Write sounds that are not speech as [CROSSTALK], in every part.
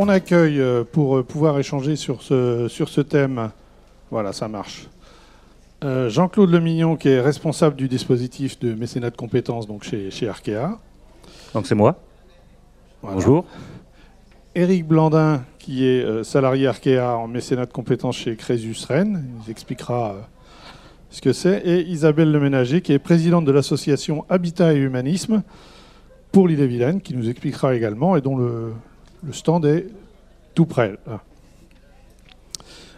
on accueille euh, pour euh, pouvoir échanger sur ce, sur ce thème. Voilà, ça marche. Euh, Jean-Claude Lemignon, qui est responsable du dispositif de mécénat de compétences donc chez, chez Arkea. Donc c'est moi. Voilà. Bonjour. Éric Blandin, qui est euh, salarié Arkea en mécénat de compétences chez Crésus Rennes. Il nous expliquera euh, ce que c'est. Et Isabelle Leménager, qui est présidente de l'association Habitat et Humanisme pour l'île-et-Vilaine, qui nous expliquera également et dont le, le stand est tout près.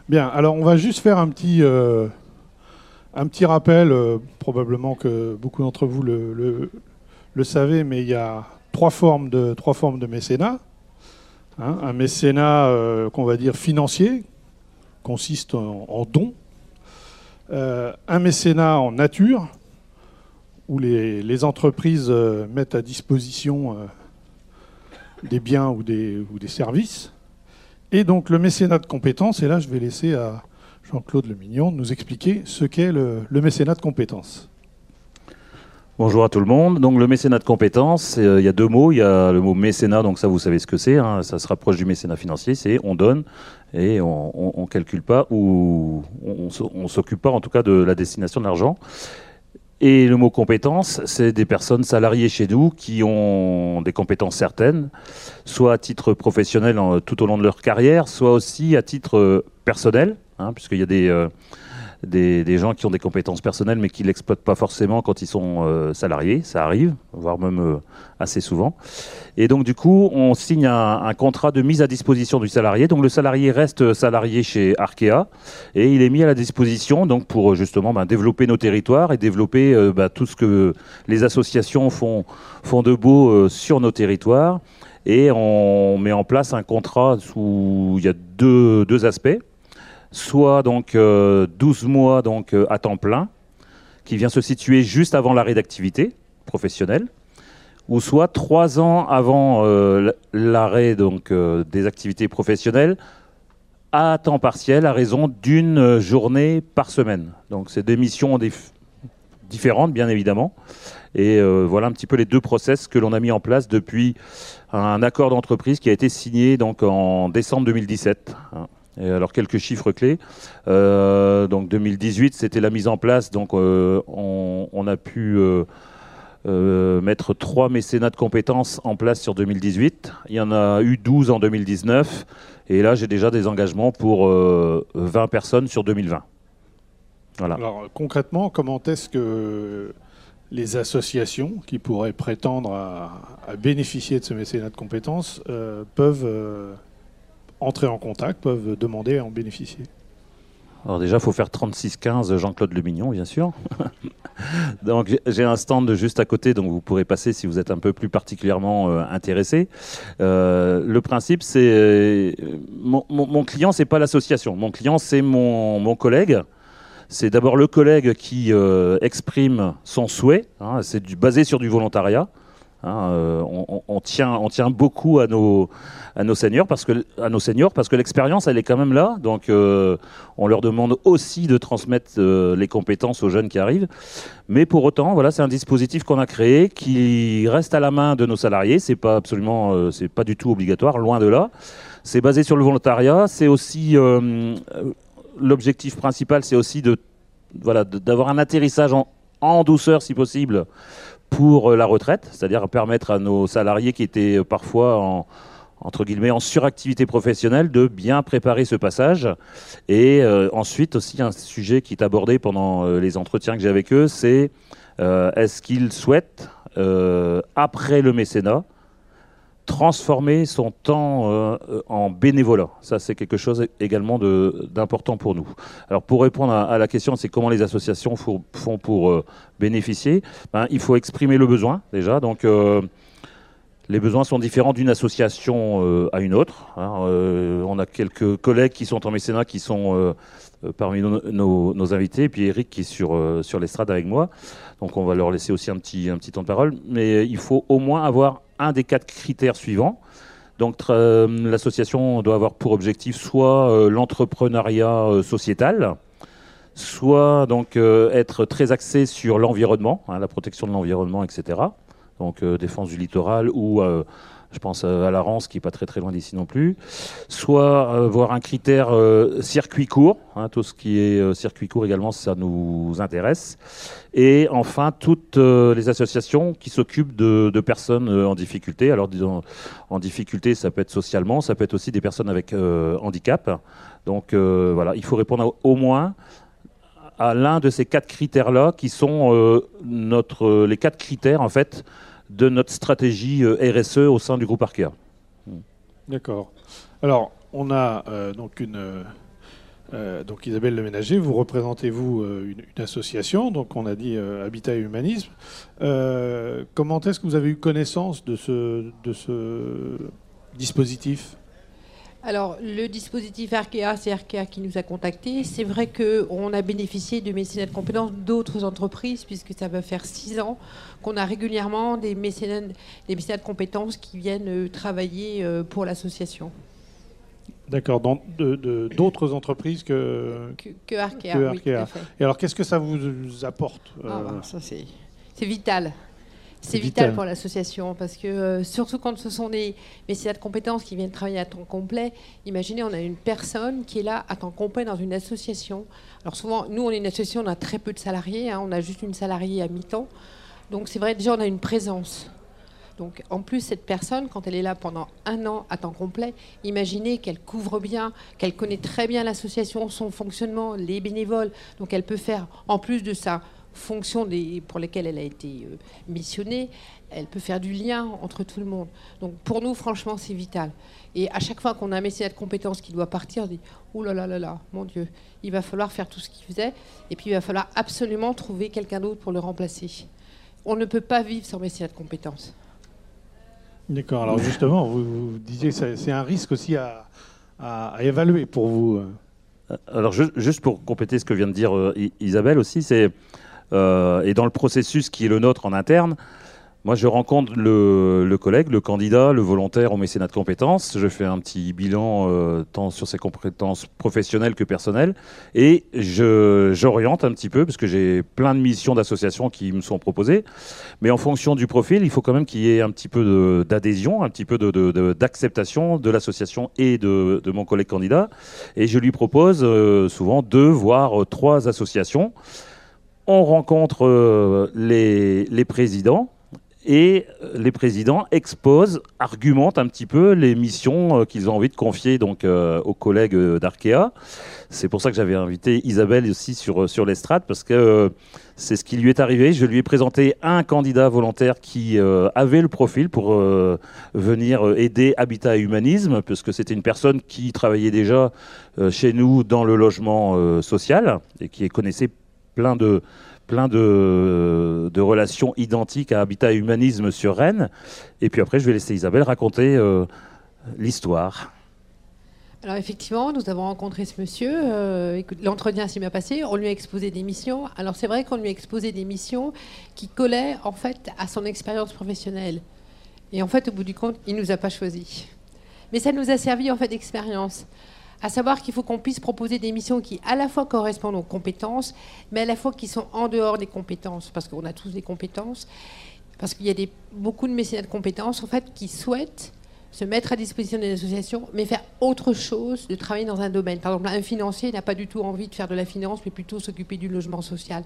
Bien, alors on va juste faire un petit, euh, un petit rappel, euh, probablement que beaucoup d'entre vous le, le- savez, mais il y a trois formes de, trois formes de mécénat. Hein, un mécénat euh, qu'on va dire financier, consiste en, en dons. Un mécénat en nature, où les, les entreprises mettent à disposition des biens ou des, services. Et donc le mécénat de compétences, et là je vais laisser à Jean-Claude Lemignon nous expliquer ce qu'est le, mécénat de compétences. Bonjour à tout le monde. Donc le mécénat de compétences, euh, il y a deux mots. Il y a le mot mécénat, donc ça vous savez ce que c'est. hein, ça se rapproche du mécénat financier. C'est on donne et on, on calcule pas ou on, on, on s'occupe pas en tout cas de la destination de l'argent. Et le mot compétence, c'est des personnes salariées chez nous qui ont des compétences certaines, soit à titre professionnel tout au long de leur carrière, soit aussi à titre euh, personnel, hein, puisqu'il y a des, euh, des, gens qui ont des compétences personnelles mais qui l'exploitent pas forcément quand ils sont euh, salariés, ça arrive, voire même euh, assez souvent. Et donc du coup, on signe un, contrat de mise à disposition du salarié. Donc le salarié reste salarié chez Arkea et il est mis à la disposition donc pour euh, justement ben, développer nos territoires et développer ben, tout ce que les associations font, font de beau sur nos territoires. Et on met en place un contrat où il y a deux, deux aspects soit donc euh, 12 mois donc euh, à temps plein, qui vient se situer juste avant l'arrêt d'activité professionnelle, ou soit trois ans avant euh, l'arrêt donc euh, des activités professionnelles à temps partiel à raison d'une euh, journée par semaine. Donc c'est des missions dif- différentes bien évidemment. Et euh, voilà un petit peu les deux process que l'on a mis en place depuis un accord d'entreprise qui a été signé donc en décembre 2017. Alors quelques chiffres clés. Euh, donc 2018, c'était la mise en place. Donc euh, on, a pu euh, mettre trois mécénats de compétences en place sur 2018. Il y en a eu 12 en 2019. Et là, j'ai déjà des engagements pour euh, 20 personnes sur 2020. Voilà. Alors concrètement, comment est-ce que les associations qui pourraient prétendre à, à bénéficier de ce mécénat de compétences peuvent entrer en contact, peuvent demander à en bénéficier Alors déjà, il faut faire 3615 Jean-Claude Lemignon, bien sûr. [LAUGHS] donc j'ai- un stand juste à côté, donc vous pourrez passer si vous êtes un peu plus particulièrement euh, intéressé. Euh, le principe, c'est euh, mon, mon- mon client, c'est pas l'association. Mon client, c'est mon, mon collègue. C'est d'abord le collègue qui exprime son souhait. hein, c'est basé sur du volontariat. Hein, euh, on, tient, on tient beaucoup à nos, à nos seniors parce que, à nos seniors parce que l'expérience, elle est quand même là. Donc, euh, on leur demande aussi de transmettre euh, les compétences aux jeunes qui arrivent. Mais pour autant, voilà, c'est un dispositif qu'on a créé qui reste à la main de nos salariés. C'est pas absolument, c'est pas du tout obligatoire, loin de là. C'est basé sur le volontariat. C'est aussi l'objectif principal, c'est aussi de, voilà, d'avoir un atterrissage en, en douceur, si possible, pour euh, la retraite, c'est-à-dire permettre à nos salariés qui étaient euh, parfois en suractivité professionnelle de bien préparer ce passage. Et euh, ensuite aussi un sujet qui est abordé pendant les entretiens que j'ai avec eux c'est est-ce qu'ils souhaitent après le mécénat transformer son temps euh, en bénévolat. Ça, c'est quelque chose également d'important pour nous. Alors, pour répondre à, la question, c'est comment les associations font, pour euh, bénéficier Ben, Il faut exprimer le besoin, déjà. Donc, euh, les besoins sont différents d'une association à une autre. hein. On a quelques collègues qui sont en mécénat qui sont parmi nos, invités, et puis Eric qui est sur, sur l'estrade avec moi. Donc on va leur laisser aussi un petit, un petit temps de parole. Mais il faut au moins avoir un des quatre critères suivants. Donc euh, l'association doit avoir pour objectif soit euh, l'entrepreneuriat euh, sociétal, soit donc être très axé sur l'environnement, hein, la protection de l'environnement, etc. donc défense du littoral ou je pense à la Rance qui n'est pas très très loin d'ici non plus, soit euh, voir un critère euh, circuit court, hein, tout ce qui est euh, circuit court également, ça nous intéresse, et enfin toutes les associations qui s'occupent de, personnes en difficulté. Alors disons en difficulté, ça peut être socialement, ça peut être aussi des personnes avec handicap. Donc voilà, il faut répondre au moins à l'un de ces quatre critères-là, qui sont les quatre critères en fait de notre stratégie euh, RSE au sein du groupe Arkea. D'accord. Alors, on a euh, donc une. Euh, donc Isabelle Le Ménager, vous représentez-vous une, association, donc on a dit Habitat et Humanisme. comment est-ce que vous avez eu connaissance de ce, de ce dispositif? Alors, le dispositif Arkea, c'est Arkea qui nous a contactés. C'est vrai qu'on a bénéficié de mécénat de compétences d'autres entreprises, puisque ça va faire six ans qu'on a régulièrement des mécénats, des mécénats de compétences qui viennent euh, travailler euh, pour l'association. D'accord, d'autres entreprises que, que, Arkea, Oui, Et alors, qu'est-ce que ça vous apporte ah, euh, bah, Ça, c'est vital. C'est vital, pour l'association parce que euh, surtout quand ce sont des mécénats de compétences qui viennent travailler à temps complet, imaginez on a une personne qui est là à temps complet dans une association. Alors souvent, nous on est une association, on a très peu de salariés, hein, on a juste une salariée à mi-temps. Donc c'est vrai déjà on a une présence. Donc en plus cette personne, quand elle est là pendant un an à temps complet, imaginez qu'elle couvre bien, qu'elle connaît très bien l'association, son fonctionnement, les bénévoles. Donc elle peut faire en plus de ça fonction des, pour lesquelles elle a été euh, missionnée, elle peut faire du lien entre tout le monde. Donc pour nous, franchement, c'est vital. Et à chaque fois qu'on a un mécénat de compétences qui doit partir, on dit Oh là là là là, mon Dieu, il va falloir faire tout ce qu'il faisait, et puis il va falloir absolument trouver quelqu'un d'autre pour le remplacer. On ne peut pas vivre sans mécénat de compétences. D'accord. Alors justement, vous, disiez que c'est un risque aussi à, à, évaluer pour vous. Euh. Alors juste pour compléter ce que vient de dire euh, Isabelle aussi, c'est euh, et dans le processus qui est le nôtre en interne, moi, je rencontre le, collègue, le candidat, le volontaire au mécénat de compétences. Je fais un petit bilan euh, tant sur ses compétences professionnelles que personnelles. Et j'oriente un petit peu, parce que j'ai plein de missions d'associations qui me sont proposées. Mais en fonction du profil, il faut quand même qu'il y ait un petit peu d'adhésion, un petit peu d'acceptation de, l'association et de, mon collègue candidat. Et je lui propose euh, souvent deux, voire trois associations on rencontre euh, les, présidents et les présidents exposent, argumentent un petit peu les missions euh, qu'ils ont envie de confier donc euh, aux collègues d'Arkea. C'est pour ça que j'avais invité Isabelle aussi sur, sur l'estrade parce que c'est ce qui lui est arrivé. Je lui ai présenté un candidat volontaire qui avait le profil pour venir aider Habitat et Humanisme, puisque c'était une personne qui travaillait déjà chez nous dans le logement social et qui connaissait plein de, plein de, de, relations identiques à Habitat et Humanisme sur Rennes. Et puis après, je vais laisser Isabelle raconter euh, l'histoire. Alors effectivement, nous avons rencontré ce monsieur. Euh, l'entretien s'est bien passé. On lui a exposé des missions. Alors c'est vrai qu'on lui a exposé des missions qui collaient en fait à son expérience professionnelle. Et en fait, au bout du compte, il nous a pas choisi. Mais ça nous a servi en fait d'expérience à savoir qu'il faut qu'on puisse proposer des missions qui à la fois correspondent aux compétences, mais à la fois qui sont en dehors des compétences, parce qu'on a tous des compétences, parce qu'il y a beaucoup de mécénats de compétences en fait qui souhaitent se mettre à disposition des associations, mais faire autre chose, de travailler dans un domaine. Par exemple, un financier n'a pas du tout envie de faire de la finance, mais plutôt s'occuper du logement social.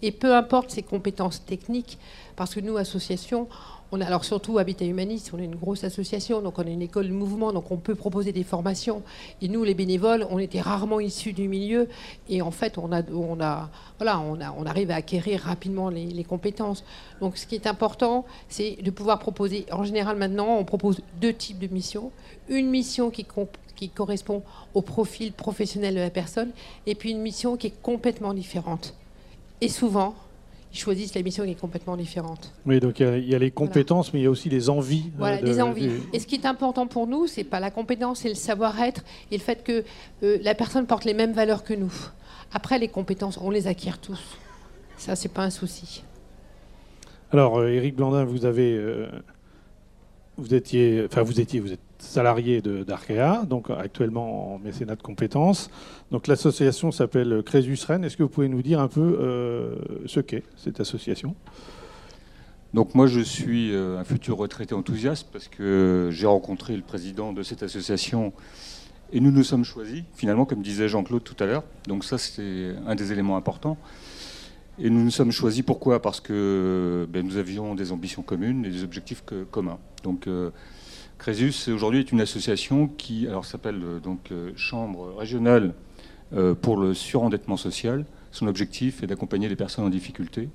Et peu importe ses compétences techniques, parce que nous, associations, on a alors surtout Habitat Humaniste, on est une grosse association, donc on est une école de mouvement, donc on peut proposer des formations. Et nous, les bénévoles, on était rarement issus du milieu, et en fait, on, a, on, arrive à acquérir rapidement les, compétences. Donc ce qui est important, c'est de pouvoir proposer, en général maintenant, on propose deux types de missions. Une mission qui correspond au profil professionnel de la personne, et puis une mission qui est complètement différente. Et souvent, ils choisissent la mission qui est complètement différente. Oui, donc il y, a les compétences, mais il y a aussi les envies. Euh, voilà, les envies. Et ce qui est important pour nous, c'est pas la compétence, c'est le savoir-être et le fait que euh, la personne porte les mêmes valeurs que nous. Après, les compétences, on les acquiert tous. Ça, c'est pas un souci. Alors, euh, Éric Blandin, vous avez, vous étiez, enfin, vous étiez, vous êtes salarié d'Arkea, donc actuellement en mécénat de compétences. Donc l'association s'appelle Crésus Rennes. Est-ce que vous pouvez nous dire un peu euh, ce qu'est cette association? Donc moi je suis un futur retraité enthousiaste parce que j'ai rencontré le président de cette association et nous nous sommes choisis, finalement, comme disait Jean-Claude tout à l'heure. Donc ça, c'est un des éléments importants. Et nous nous sommes choisis pourquoi? Parce que ben, nous avions des ambitions communes et des objectifs communs. Donc euh, Crésus aujourd'hui est une association qui s'appelle euh, donc euh, Chambre régionale pour le surendettement social. Son objectif est d'accompagner les personnes en difficulté,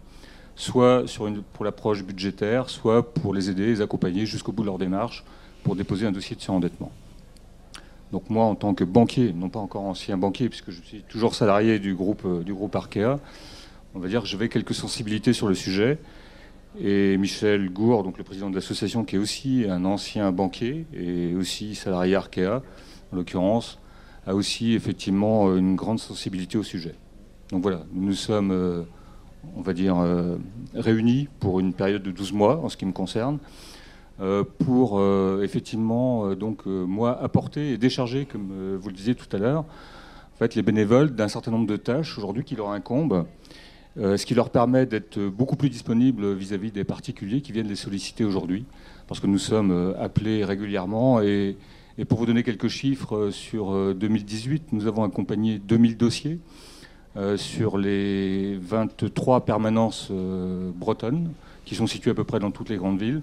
soit pour l'approche budgétaire, soit pour les aider, les accompagner jusqu'au bout de leur démarche pour déposer un dossier de surendettement. Donc moi, en tant que banquier, non pas encore ancien banquier, puisque je suis toujours salarié du groupe, du groupe Arkea, on va dire que j'avais quelques sensibilités sur le sujet. Et Michel Gour, donc le président de l'association, qui est aussi un ancien banquier et aussi salarié Arkea, en l'occurrence, a aussi effectivement une grande sensibilité au sujet. Donc voilà, nous sommes, euh, on va dire, euh, réunis pour une période de 12 mois en ce qui me concerne, euh, pour effectivement, donc, moi, apporter et décharger, comme vous le disiez tout à l'heure, en fait, les bénévoles d'un certain nombre de tâches aujourd'hui qui leur incombent euh, ce qui leur permet d'être beaucoup plus disponibles vis-à-vis des particuliers qui viennent les solliciter aujourd'hui, parce que nous sommes euh, appelés régulièrement. Et, pour vous donner quelques chiffres, euh, sur 2018, nous avons accompagné 2000 dossiers sur les 23 permanences bretonnes, qui sont situées à peu près dans toutes les grandes villes,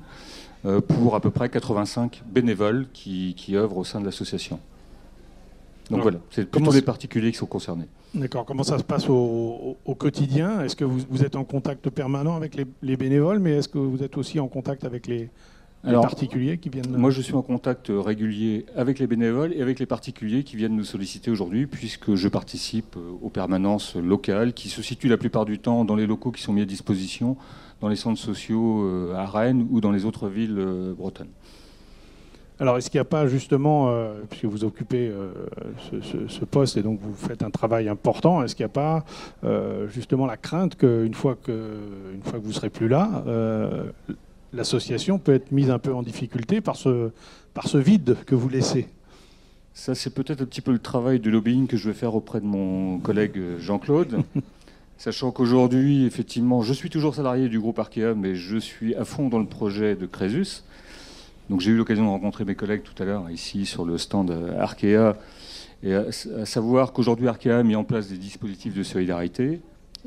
pour à peu près 85 bénévoles qui, qui œuvrent au sein de l'association. Donc voilà, c'est plutôt les particuliers qui sont concernés. D'accord. Comment ça se passe au, quotidien? Est-ce que vous, êtes en contact permanent avec les, bénévoles, mais est-ce que vous êtes aussi en contact avec les, particuliers qui viennent Moi, je suis en contact régulier avec les bénévoles et avec les particuliers qui viennent nous solliciter aujourd'hui, puisque je participe aux permanences locales qui se situent la plupart du temps dans les locaux qui sont mis à disposition dans les centres sociaux euh, à Rennes ou dans les autres villes euh, bretonnes. Alors, est-ce qu'il n'y a pas justement, euh, puisque vous occupez euh, ce, poste et donc vous faites un travail important, est-ce qu'il n'y a pas euh, justement la crainte qu'une fois que, une fois que vous serez plus là, l'association peut être mise un peu en difficulté par ce, par ce vide que vous laissez? Ça, c'est peut-être un petit peu le travail de lobbying que je vais faire auprès de mon collègue Jean-Claude. [LAUGHS] Sachant qu'aujourd'hui, effectivement, je suis toujours salarié du groupe Arkea, mais je suis à fond dans le projet de Crésus. Donc j'ai eu l'occasion de rencontrer mes collègues tout à l'heure ici sur le stand Arkea, et à, savoir qu'aujourd'hui Arkea a mis en place des dispositifs de solidarité.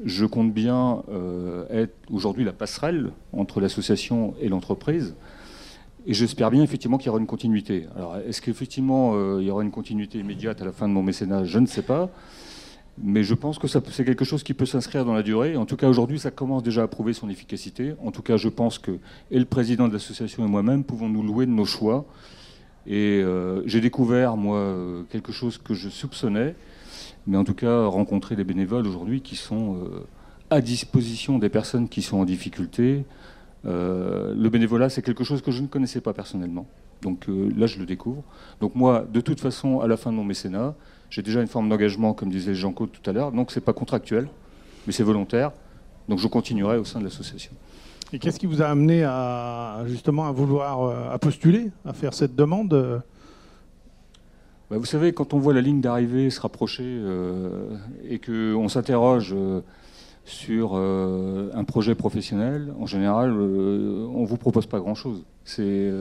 Je compte bien euh, être aujourd'hui la passerelle entre l'association et l'entreprise. Et j'espère bien effectivement qu'il y aura une continuité. Alors est-ce qu'effectivement euh, il y aura une continuité immédiate à la fin de mon mécénat? Je ne sais pas. Mais je pense que c'est quelque chose qui peut s'inscrire dans la durée. En tout cas, aujourd'hui, ça commence déjà à prouver son efficacité. En tout cas, je pense que et le président de l'association et moi-même pouvons nous louer de nos choix. Et euh, j'ai découvert, moi, euh, quelque chose que je soupçonnais, mais en tout cas, rencontrer des bénévoles aujourd'hui qui sont euh, à disposition des personnes qui sont en difficulté. le bénévolat, c'est quelque chose que je ne connaissais pas personnellement. Donc là, je le découvre. Donc moi, de toute façon, à la fin de mon mécénat, j'ai déjà une forme d'engagement, comme disait Jean-Claude tout à l'heure, donc c'est pas contractuel, mais c'est volontaire. Donc je continuerai au sein de l'association. Et qu'est-ce qui vous a amené à justement à vouloir euh, à postuler, à faire cette demande bah, Vous savez, quand on voit la ligne d'arrivée se rapprocher euh, et qu'on s'interroge euh, sur un projet professionnel, en général, on ne vous propose pas grand-chose. C'est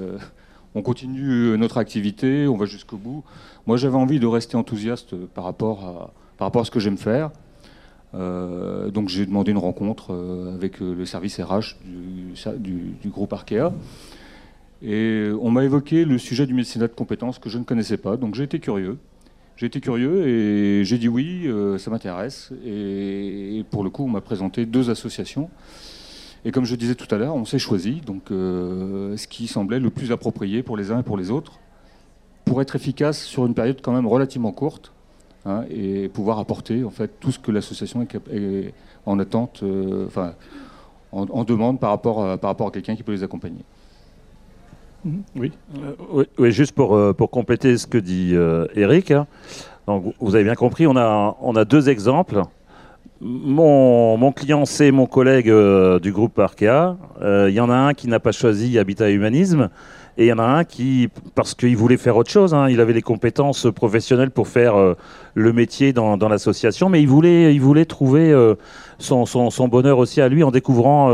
on continue notre activité, on va jusqu'au bout. Moi, j'avais envie de rester enthousiaste par rapport à, par rapport à ce que j'aime faire. Euh, donc, j'ai demandé une rencontre euh, avec euh, le service RH du, du, groupe Arkea. Et on m'a évoqué le sujet du mécénat de compétences que je ne connaissais pas. Donc, j'ai été curieux. J'ai été curieux et j'ai dit oui, ça m'intéresse. et, pour le coup, on m'a présenté deux associations. Et comme je disais tout à l'heure, on s'est choisi donc euh, ce qui semblait le plus approprié pour les uns et pour les autres, pour être efficace sur une période quand même relativement courte hein, et pouvoir apporter en fait tout ce que l'association est, en attente, euh, enfin en, demande par rapport à, par rapport à quelqu'un qui peut les accompagner. Mhm. oui. Euh, oui. juste pour, pour compléter ce que dit Eric. Hein. donc, vous avez bien compris, on a, on a deux exemples mon, client, c'est mon collègue euh, du groupe Arkea. Il euh, y en a un qui n'a pas choisi Habitat Humanisme. Et il y en a un qui, parce qu'il voulait faire autre chose, hein, il avait les compétences professionnelles pour faire euh, le métier dans, l'association, mais il il voulait trouver son, bonheur aussi à lui en découvrant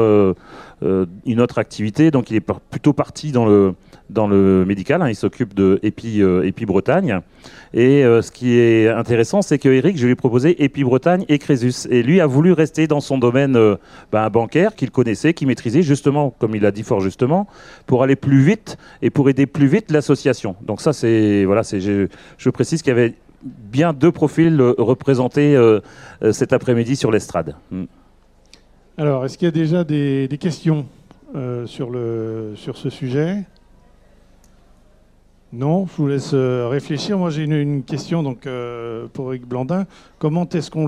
une autre activité. Donc il est plutôt parti dans le, dans le médical. Hein. il s'occupe de Épi, Épi Bretagne. Et ce qui est intéressant, c'est que Eric, je lui ai proposé Épi Bretagne et Crésus. Et lui a voulu rester dans son domaine ben, bancaire qu'il connaissait, qu'il maîtrisait, justement, comme il a dit fort justement, pour aller plus vite et pour aider plus vite l'association. Donc ça, c'est voilà, je, précise qu'il y avait bien deux profils euh, représentés euh, euh, cet après-midi sur l'estrade. Hmm. Alors, est-ce qu'il y a déjà des, questions sur, le, sur ce sujet? Non, je vous laisse réfléchir. Moi, j'ai une, question donc, pour Eric Blandin. Comment est-ce qu'on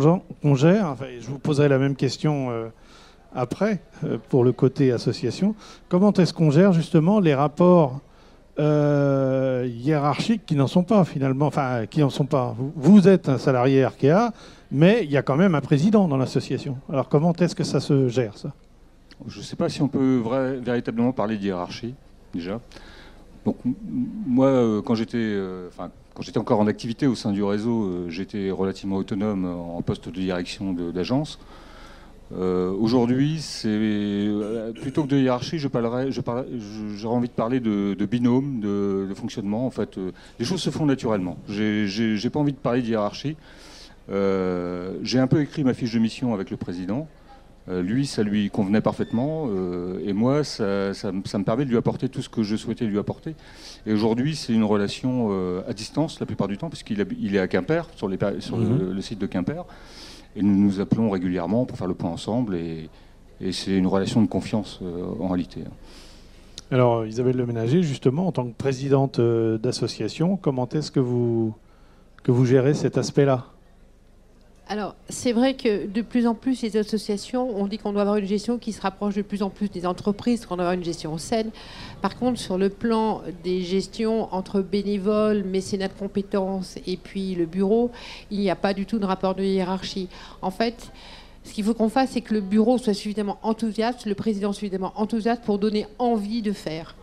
gère? Enfin, Je vous poserai la même question après, pour le côté association. Comment est-ce qu'on gère justement les rapports euh, hiérarchiques qui n'en sont pas finalement, enfin qui n'en sont pas. Vous, êtes un salarié Arkea, mais il y a quand même un président dans l'association. Alors comment est-ce que ça se gère ça? Je ne sais pas si on peut véritablement parler de hiérarchie déjà. Donc moi, euh, quand j'étais, euh, enfin, quand j'étais encore en activité au sein du réseau, j'étais relativement autonome en poste de direction d'agence. Euh, aujourd'hui, c'est euh, plutôt que de hiérarchie, je parlerai, je j'aurais envie de parler de, binôme, de, fonctionnement. En fait, euh, les choses se font naturellement. J'ai pas envie de parler de hiérarchie. J'ai un peu écrit ma fiche de mission avec le président. Lui, ça lui convenait parfaitement, et moi, ça, me permet de lui apporter tout ce que je souhaitais lui apporter. Et aujourd'hui, c'est une relation à distance la plupart du temps, puisqu'il il est à Quimper, sur, les, sur mhm. le, site de Quimper. Et nous nous appelons régulièrement pour faire le point ensemble. Et, c'est une relation de confiance euh, en réalité. Alors, Isabelle Le Ménager, justement, en tant que présidente euh, d'association, comment est-ce que vous, que vous gérez cet aspect-là? Alors, c'est vrai que de plus en plus, les associations, on dit qu'on doit avoir une gestion qui se rapproche de plus en plus des entreprises, qu'on doit avoir une gestion saine. Par contre, sur le plan des gestions entre bénévoles, mécénat de compétences et puis le bureau, il n'y a pas du tout de rapport de hiérarchie. En fait, ce qu'il faut qu'on fasse, c'est que le bureau soit suffisamment enthousiaste, le président suffisamment enthousiaste pour donner envie de faire.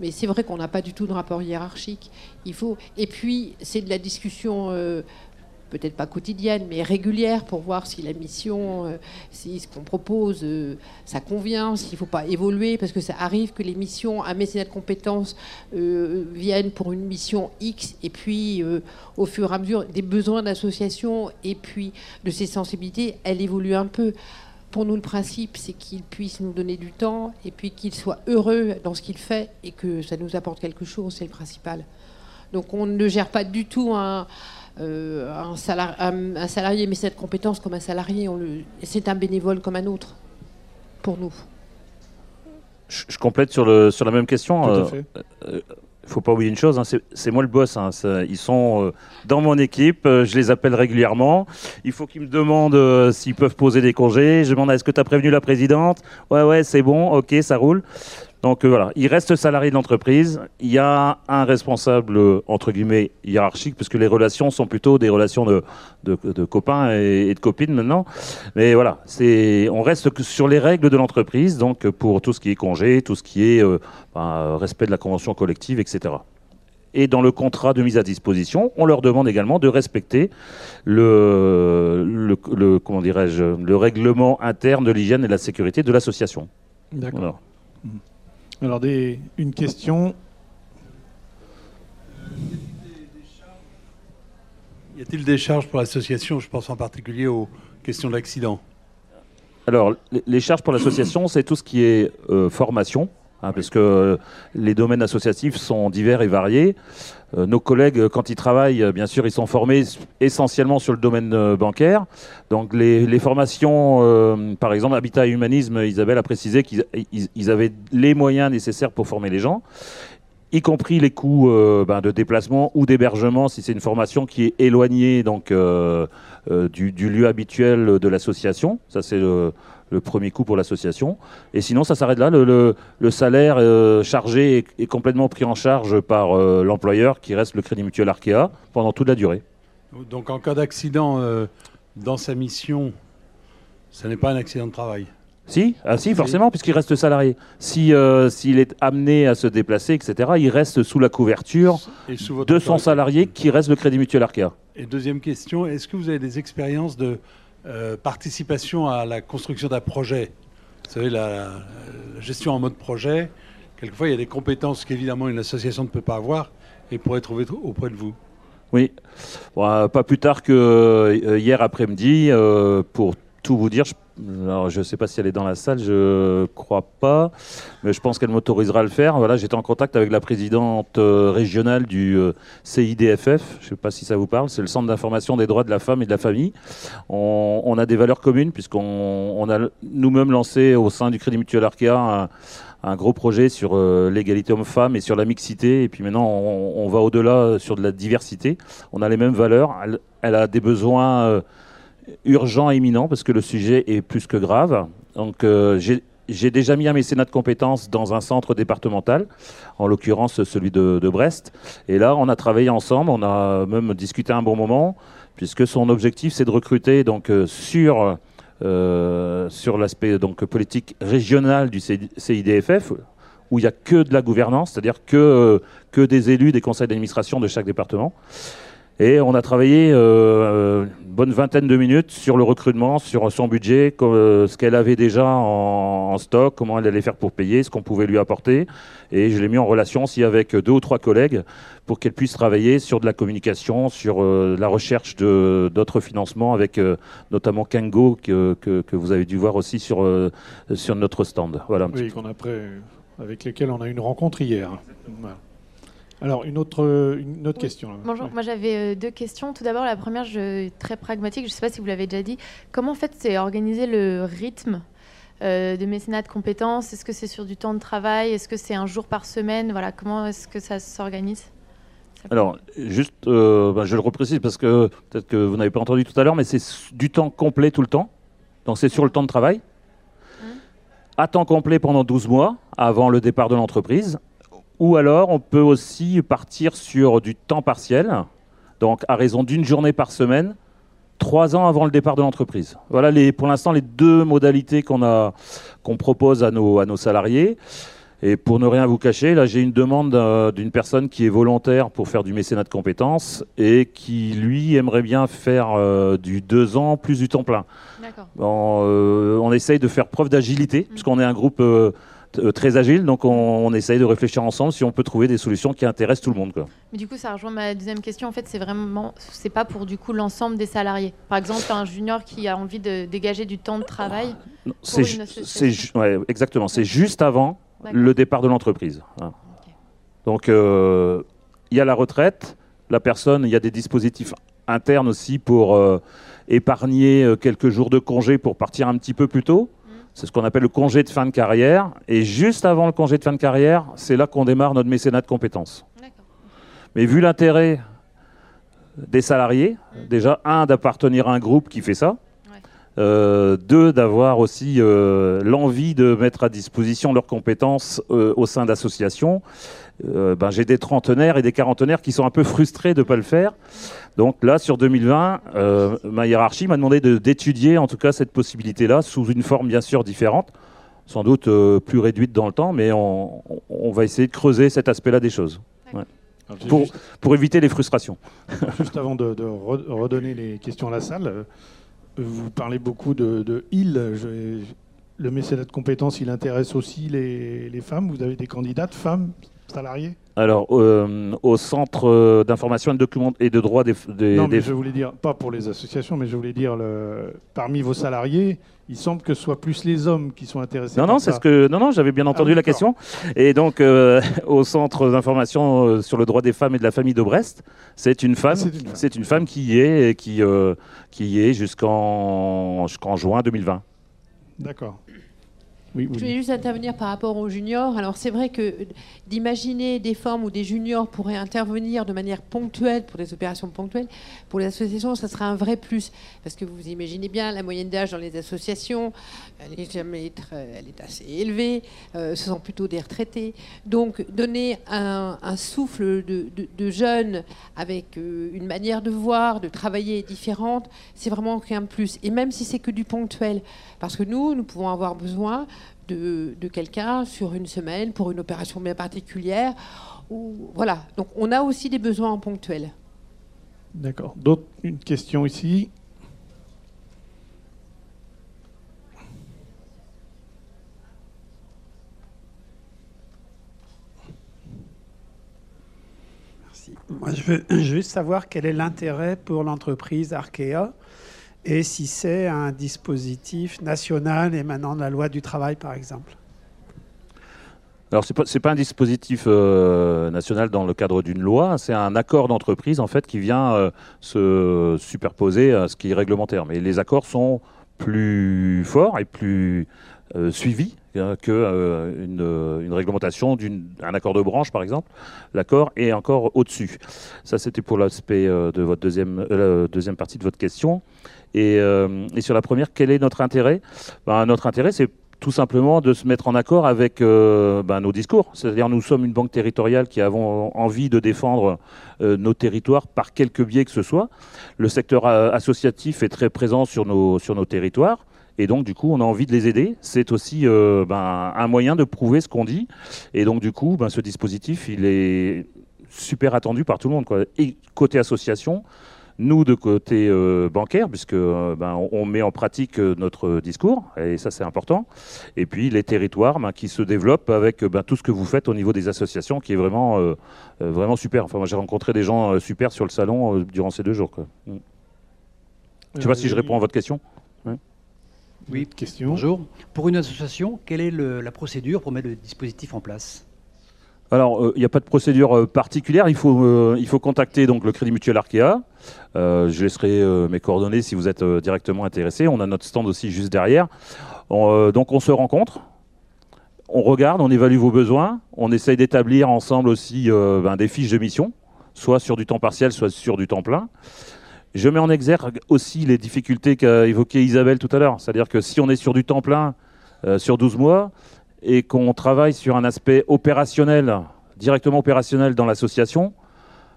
Mais c'est vrai qu'on n'a pas du tout de rapport hiérarchique. Il faut. Et puis, c'est de la discussion euh, peut-être pas quotidienne, mais régulière pour voir si la mission, euh, si ce qu'on propose, euh, ça convient, s'il ne faut pas évoluer, parce que ça arrive que les missions à mécénat de compétences euh, viennent pour une mission X, et puis au fur et à mesure des besoins d'association et puis de ses sensibilités, elle évolue un peu. Pour nous, le principe, c'est qu'il puisse nous donner du temps et puis qu'il soit heureux dans ce qu'il fait et que ça nous apporte quelque chose, c'est le principal. Donc on ne gère pas du tout un, euh, un, salarié met cette compétence comme un salarié, c'est un bénévole comme un autre, pour nous. Je, complète sur, le, sur la même question. Il ne euh, euh, faut pas oublier une chose, hein, c'est moi le boss. Hein, ils sont dans mon équipe, je les appelle régulièrement. Il faut qu'ils me demandent s'ils peuvent poser des congés. Je demande est-ce que tu as prévenu la présidente? Ouais, ouais, c'est bon, ok, ça roule. Donc euh, voilà, il reste salarié de l'entreprise. Il y a un responsable, euh, entre guillemets, hiérarchique, puisque les relations sont plutôt des relations de, de, copains et, de copines maintenant. Mais voilà, c'est, on reste sur les règles de l'entreprise, donc pour tout ce qui est congé, tout ce qui est euh, ben, respect de la convention collective, etc. Et dans le contrat de mise à disposition, on leur demande également de respecter le, le, comment dirais-je, le règlement interne de l'hygiène et de la sécurité de l'association. D'accord. Mmh. Alors, des, une question. Y a-t-il des charges pour l'association? Je pense en particulier aux questions d'accident. Alors, les charges pour l'association, c'est tout ce qui est euh, formation, hein, parce que les domaines associatifs sont divers et variés. Euh, nos collègues, quand ils travaillent, bien sûr, ils sont formés essentiellement sur le domaine euh, bancaire. Donc les, formations, euh, par exemple, Habitat et Humanisme, Isabelle a précisé qu'ils avaient les moyens nécessaires pour former les gens y compris les coûts ben, de déplacement ou d'hébergement si c'est une formation qui est éloignée donc du, du, lieu habituel de l'association. Ça c'est le, premier coût pour l'association. Et sinon, ça s'arrête là. Le, salaire euh, chargé est, complètement pris en charge par euh, l'employeur qui reste le Crédit Mutuel Arkea pendant toute la durée. Donc en cas d'accident euh, dans sa mission, ce n'est pas un accident de travail? Si, ah, si, forcément, puisqu'il reste salarié. Si s'il est amené à se déplacer, etc., il reste sous la couverture de son salarié qui reste le Crédit Mutuel Arkea. Et deuxième question, est-ce que vous avez des expériences de euh, participation à la construction d'un projet Vous savez, la, gestion en mode projet, quelquefois, il y a des compétences qu'évidemment une association ne peut pas avoir et pourrait trouver auprès de vous. Oui, euh, pas plus tard que euh, hier après-midi, pour tout vous dire, je alors, je ne sais pas si elle est dans la salle, je crois pas, mais je pense qu'elle m'autorisera à le faire. Voilà, j'étais en contact avec la présidente euh, régionale du euh, CIDFF. Je ne sais pas si ça vous parle. C'est le Centre d'information des droits de la femme et de la famille. On, a des valeurs communes puisqu'on on a nous-mêmes lancé au sein du Crédit Mutuel Arkea un, gros projet sur euh, l'égalité homme-femme et sur la mixité. Et puis maintenant, on, va au-delà sur de la diversité. On a les mêmes valeurs. Elle a des besoins. Urgent et imminent parce que le sujet est plus que grave. Donc euh, j'ai déjà mis un mécénat de compétences dans un centre départemental, en l'occurrence celui de, Brest. Et là, on a travaillé ensemble, on a même discuté un bon moment, puisque son objectif, c'est de recruter donc euh, sur euh, sur l'aspect donc politique régional du CIDFF, où il n'y a que de la gouvernance, c'est-à-dire que que des élus des conseils d'administration de chaque département. Et on a travaillé euh, une bonne vingtaine de minutes sur le recrutement, sur son budget, euh, ce qu'elle avait déjà en, en stock, comment elle allait faire pour payer, ce qu'on pouvait lui apporter. Et je l'ai mis en relation aussi avec deux ou trois collègues pour qu'elle puisse travailler sur de la communication, sur euh, la recherche d'autres financements, avec euh, notamment Kango, que, que- que vous avez dû voir aussi sur, euh, sur notre stand. Voilà. un petit Oui, qu'on a avec lesquels on a eu une rencontre hier. Voilà. Alors, une autre, une autre Oui. question. là. Bonjour, Ouais. moi j'avais euh, deux questions. Tout d'abord, la première, je, très pragmatique, je ne sais pas si vous l'avez déjà dit. Comment en fait c'est organisé le rythme euh, de mécénat de compétences? Est-ce que c'est sur du temps de travail? Est-ce que c'est un jour par semaine? Voilà, comment est-ce que ça s'organise? Alors, juste, euh, bah, je le reprécise parce que peut-être que vous n'avez pas entendu tout à l'heure, mais c'est du temps complet tout le temps. Donc, c'est sur le temps de travail. À temps complet pendant 12 mois avant le départ de l'entreprise. Ou alors, on peut aussi partir sur du temps partiel, donc à raison d'une journée par semaine, trois ans avant le départ de l'entreprise. Voilà les, pour l'instant les deux modalités qu'on a, qu'on propose à nos, à nos salariés. Et pour ne rien vous cacher, là j'ai une demande euh, d'une personne qui est volontaire pour faire du mécénat de compétences et qui lui aimerait bien faire euh, du deux ans plus du temps plein. On, euh, on essaye de faire preuve d'agilité, puisqu'on est un groupe euh, très agile, donc on, on essaye de réfléchir ensemble si on peut trouver des solutions qui intéressent tout le monde. Quoi. Mais du coup, ça rejoint ma deuxième question. En fait, c'est vraiment, c'est pas pour du coup l'ensemble des salariés. Par exemple, un junior qui a envie de dégager du temps de travail. C'est ouais, exactement, c'est juste avant le départ de l'entreprise. Voilà. Donc euh, il y a la retraite, la personne, il y a des dispositifs internes aussi pour euh, épargner euh, quelques jours de congé pour partir un petit peu plus tôt. C'est ce qu'on appelle le congé de fin de carrière. Et juste avant le congé de fin de carrière, c'est là qu'on démarre notre mécénat de compétences. Mais vu l'intérêt des salariés, déjà, un, d'appartenir à un groupe qui fait ça. Ouais. Euh, deux, d'avoir aussi euh, l'envie de mettre à disposition leurs compétences euh, au sein d'associations. Euh, ben, J'ai des trentenaires et des quarantenaires qui sont un peu frustrés de ne pas le faire. Donc là, sur 2020, euh, ma hiérarchie m'a demandé de- d'étudier en tout cas cette possibilité-là, sous une forme bien sûr différente, sans doute euh, plus réduite dans le temps, mais on, on- on va essayer de creuser cet aspect-là des choses, Alors, pour, juste, pour éviter les frustrations. [LAUGHS] juste avant de, de re- redonner les questions à la salle, vous parlez beaucoup de, de il. Je- le mécénat de compétences, il intéresse aussi les, les femmes. Vous avez des candidates femmes Alors, euh, au centre euh, d'information et de documents et de droit des, des- Non, mais des- je voulais dire, pas pour les associations, mais je voulais dire, le, parmi vos salariés, il semble que ce soit plus les hommes qui sont intéressés. Non, non, c'est ce que non, non, j'avais bien entendu oui, la question. Et donc, euh, [LAUGHS] au centre d'information sur le droit des femmes et de la famille de Brest, c'est une femme, Ah, c'est une femme. c'est une femme qui y est qui euh, qui y est jusqu'en jusqu'en juin 2020. D'accord. Oui, Je voulais juste intervenir par rapport aux juniors. Alors c'est vrai que d'imaginer des femmes ou des juniors pourraient intervenir de manière ponctuelle pour des opérations ponctuelles, pour les associations, ça sera un vrai plus. Parce que vous imaginez bien, la moyenne d'âge dans les associations, elle est, jamais très- elle est assez élevée, euh, ce sont plutôt des retraités. Donc donner un, un souffle de, de- de jeunes avec euh, une manière de voir, de travailler différente, c'est vraiment un plus. Et même si c'est que du ponctuel, parce que nous, nous pouvons avoir besoin de, quelqu'un sur une semaine pour une opération bien particulière. Ou, voilà. Donc on a aussi des besoins ponctuels. D'accord. D'autres une question ici? Merci. Moi, je veux juste savoir quel est l'intérêt pour l'entreprise Arkea et si c'est un dispositif national émanant de la loi du travail, par exemple? Alors, ce n'est pas, un dispositif euh, national dans le cadre d'une loi, c'est un accord d'entreprise en fait, qui vient euh, se superposer à ce qui est réglementaire. Mais les accords sont plus forts et plus euh, suivis hein, qu'une une réglementation d'un accord de branche, par exemple. L'accord est encore au-dessus. Ça, c'était pour l'aspect de votre deuxième, deuxième partie de votre question. Et, sur la première, quel est notre intérêt? Ben, Notre intérêt, c'est tout simplement de se mettre en accord avec euh, ben, nos discours. C'est-à-dire nous sommes une banque territoriale qui avons envie de défendre euh, nos territoires par quelque biais que ce soit. Le secteur euh, associatif est très présent sur nos, sur nos territoires. Et donc, du coup, on a envie de les aider. C'est aussi ben, un moyen de prouver ce qu'on dit. Et donc, du coup, ben, ce dispositif, il est super attendu par tout le monde. Et côté association, nous, de côté euh, bancaire, puisque euh, ben, on met en pratique euh, notre discours, et ça c'est important. Et puis les territoires qui se développent avec tout ce que vous faites au niveau des associations, qui est vraiment, vraiment super. Enfin, moi j'ai rencontré des gens super sur le salon durant ces deux jours. Quoi. Mm. Je ne sais pas si je réponds à votre question. Oui, question. Bonjour. Pour une association, quelle est la procédure pour mettre le dispositif en place? Alors, il n'y a pas de procédure particulière. Il faut, il faut contacter donc le Crédit Mutuel Arkea. Euh, je laisserai euh, mes coordonnées si vous êtes euh, directement intéressé. On a notre stand aussi juste derrière. donc on se rencontre, on regarde, on évalue vos besoins, on essaye d'établir ensemble aussi ben, des fiches de mission, soit sur du temps partiel, soit sur du temps plein. Je mets en exergue aussi les difficultés qu'a évoquées Isabelle tout à l'heure. C'est-à-dire que si on est sur du temps plein sur 12 mois et qu'on travaille sur un aspect opérationnel, directement opérationnel dans l'association,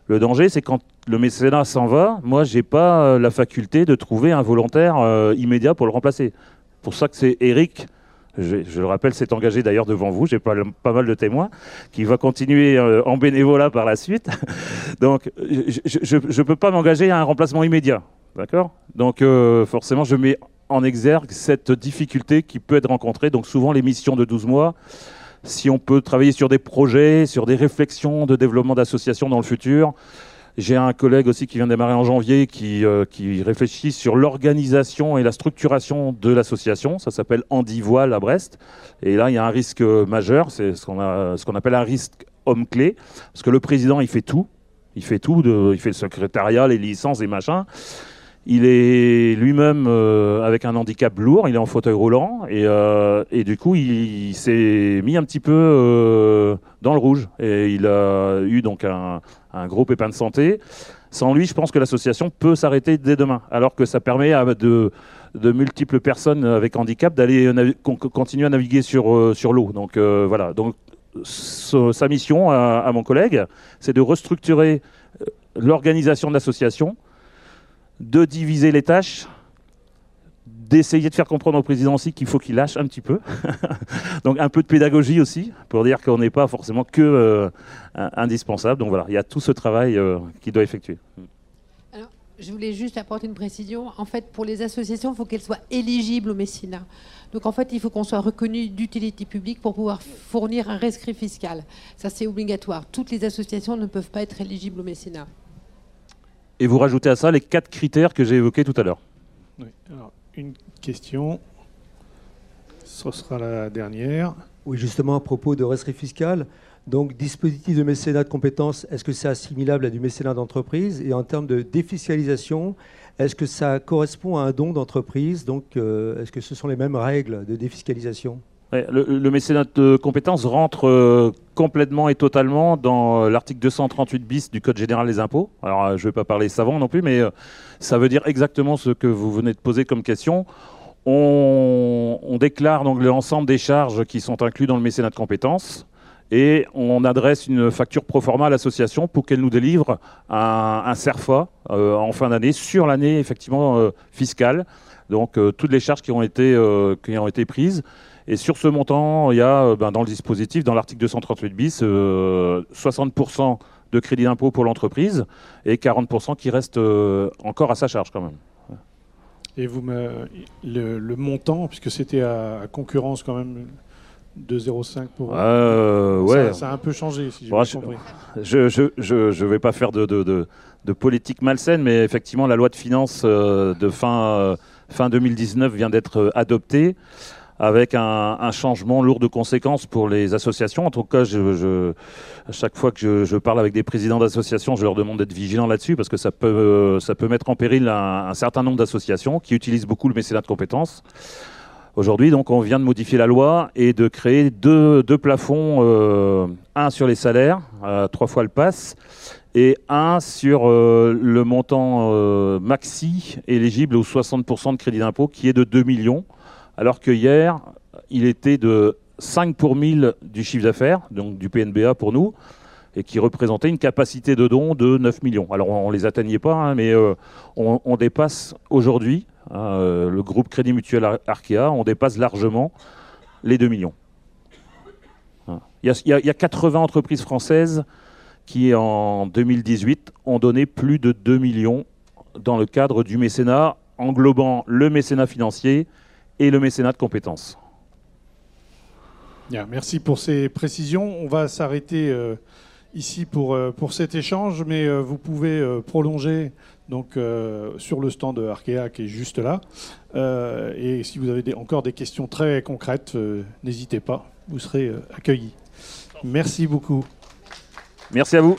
le danger, c'est quand le mécénat s'en va, moi, j'ai pas euh, la faculté de trouver un volontaire euh, immédiat pour le remplacer. Pour ça que c'est Eric, je, le rappelle, s'est engagé d'ailleurs devant vous, j'ai pas, pas, mal de témoins, qui va continuer euh, en bénévolat par la suite. [LAUGHS] Donc, je ne peux pas m'engager à un remplacement immédiat. D'accord? Donc, forcément, je mets en exergue cette difficulté qui peut être rencontrée. Donc, souvent, les missions de 12 mois, si on peut travailler sur des projets, sur des réflexions de développement d'associations dans le futur. J'ai un collègue aussi qui vient de démarrer en janvier qui, euh, qui réfléchit sur l'organisation et la structuration de l'association. Ça s'appelle Andy Voile à Brest. Et là, il y a un risque majeur, c'est ce qu'on appelle un risque homme-clé, parce que le président, il fait tout. Il fait tout, il fait le secrétariat, les licences et machin. Il est lui-même euh, avec un handicap lourd, il est en fauteuil roulant et, euh, du coup il, s'est mis un petit peu euh, dans le rouge et il a eu donc un, un, pépin de santé. Sans lui, je pense que l'association peut s'arrêter dès demain, alors que ça permet à de, multiples personnes avec handicap d'aller continuer à naviguer sur, sur l'eau. Donc voilà. Donc sa mission à, à mon collègue, c'est de restructurer l'organisation de l'association de diviser les tâches, d'essayer de faire comprendre au président aussi qu'il faut qu'il lâche un petit peu. [LAUGHS] Donc un peu de pédagogie aussi, pour dire qu'on n'est pas forcément que euh, indispensable. Donc voilà, il y a tout ce travail euh, qu'il doit effectuer. Alors, je voulais juste apporter une précision. En fait, pour les associations, il faut qu'elles soient éligibles au mécénat. Donc en fait, il faut qu'on soit reconnu d'utilité publique pour pouvoir fournir un rescrit fiscal. Ça, c'est obligatoire. Toutes les associations ne peuvent pas être éligibles au mécénat. Et vous rajoutez à ça les quatre critères que j'ai évoqués tout à l'heure. Oui. Alors, une question. Ce sera la dernière. Oui, justement, à propos de rescrit fiscal. Donc, dispositif de mécénat de compétences, est-ce que c'est assimilable à du mécénat d'entreprise? Et en termes de défiscalisation, est-ce que ça correspond à un don d'entreprise? Donc, euh, est-ce que ce sont les mêmes règles de défiscalisation? Le, mécénat de compétences rentre euh, complètement et totalement dans euh, l'article 238 bis du Code général des impôts. Alors, euh, je ne vais pas parler savant non plus, mais ça veut dire exactement ce que vous venez de poser comme question. On, déclare donc l'ensemble des charges qui sont incluses dans le mécénat de compétences et on adresse une facture pro forma à l'association pour qu'elle nous délivre un, un CERFA en fin d'année sur l'année effectivement fiscale. Donc toutes les charges qui ont été, qui ont été prises. Et sur ce montant, il y a euh, ben, dans le dispositif, dans l'article 238 bis, 60% euh, de crédit d'impôt pour l'entreprise et 40% qui restent euh, encore à sa charge quand même. Et vous le, montant, puisque c'était à, concurrence quand même 2,05 pour. Euh, ouais. Ça, a un peu changé, si j'ai bon, je, compris. Je ne vais pas faire de, de, de, de, politique malsaine, mais effectivement, la loi de finances de fin, fin 2019 vient d'être adoptée avec un, changement lourd de conséquences pour les associations. En tout cas, à chaque fois que je, parle avec des présidents d'associations, je leur demande d'être vigilants là-dessus parce que ça peut, peut mettre en péril un, certain nombre d'associations qui utilisent beaucoup le mécénat de compétences. Aujourd'hui, donc, on vient de modifier la loi et de créer deux, plafonds, euh, un sur les salaires, trois fois le pass, et un sur euh, le montant euh, maxi éligible aux 60% de crédit d'impôt, qui est de 2 millions alors que hier, il était de 5 pour 1000 du chiffre d'affaires, donc du PNBA pour nous, et qui représentait une capacité de don de 9 millions. Alors on ne les atteignait pas, hein, mais euh, on, dépasse aujourd'hui, hein, le groupe Crédit Mutuel Arkea, on dépasse largement les 2 millions. Il y, a, 80 entreprises françaises qui, en 2018, ont donné plus de 2 millions dans le cadre du mécénat, englobant le mécénat financier, et le mécénat de compétences. Bien, merci pour ces précisions. On va s'arrêter euh, ici pour, euh, pour cet échange, mais euh, vous pouvez prolonger donc, sur le stand de Arkea qui est juste là. et si vous avez encore des questions très concrètes, n'hésitez pas, vous serez accueillis. Merci beaucoup. Merci à vous.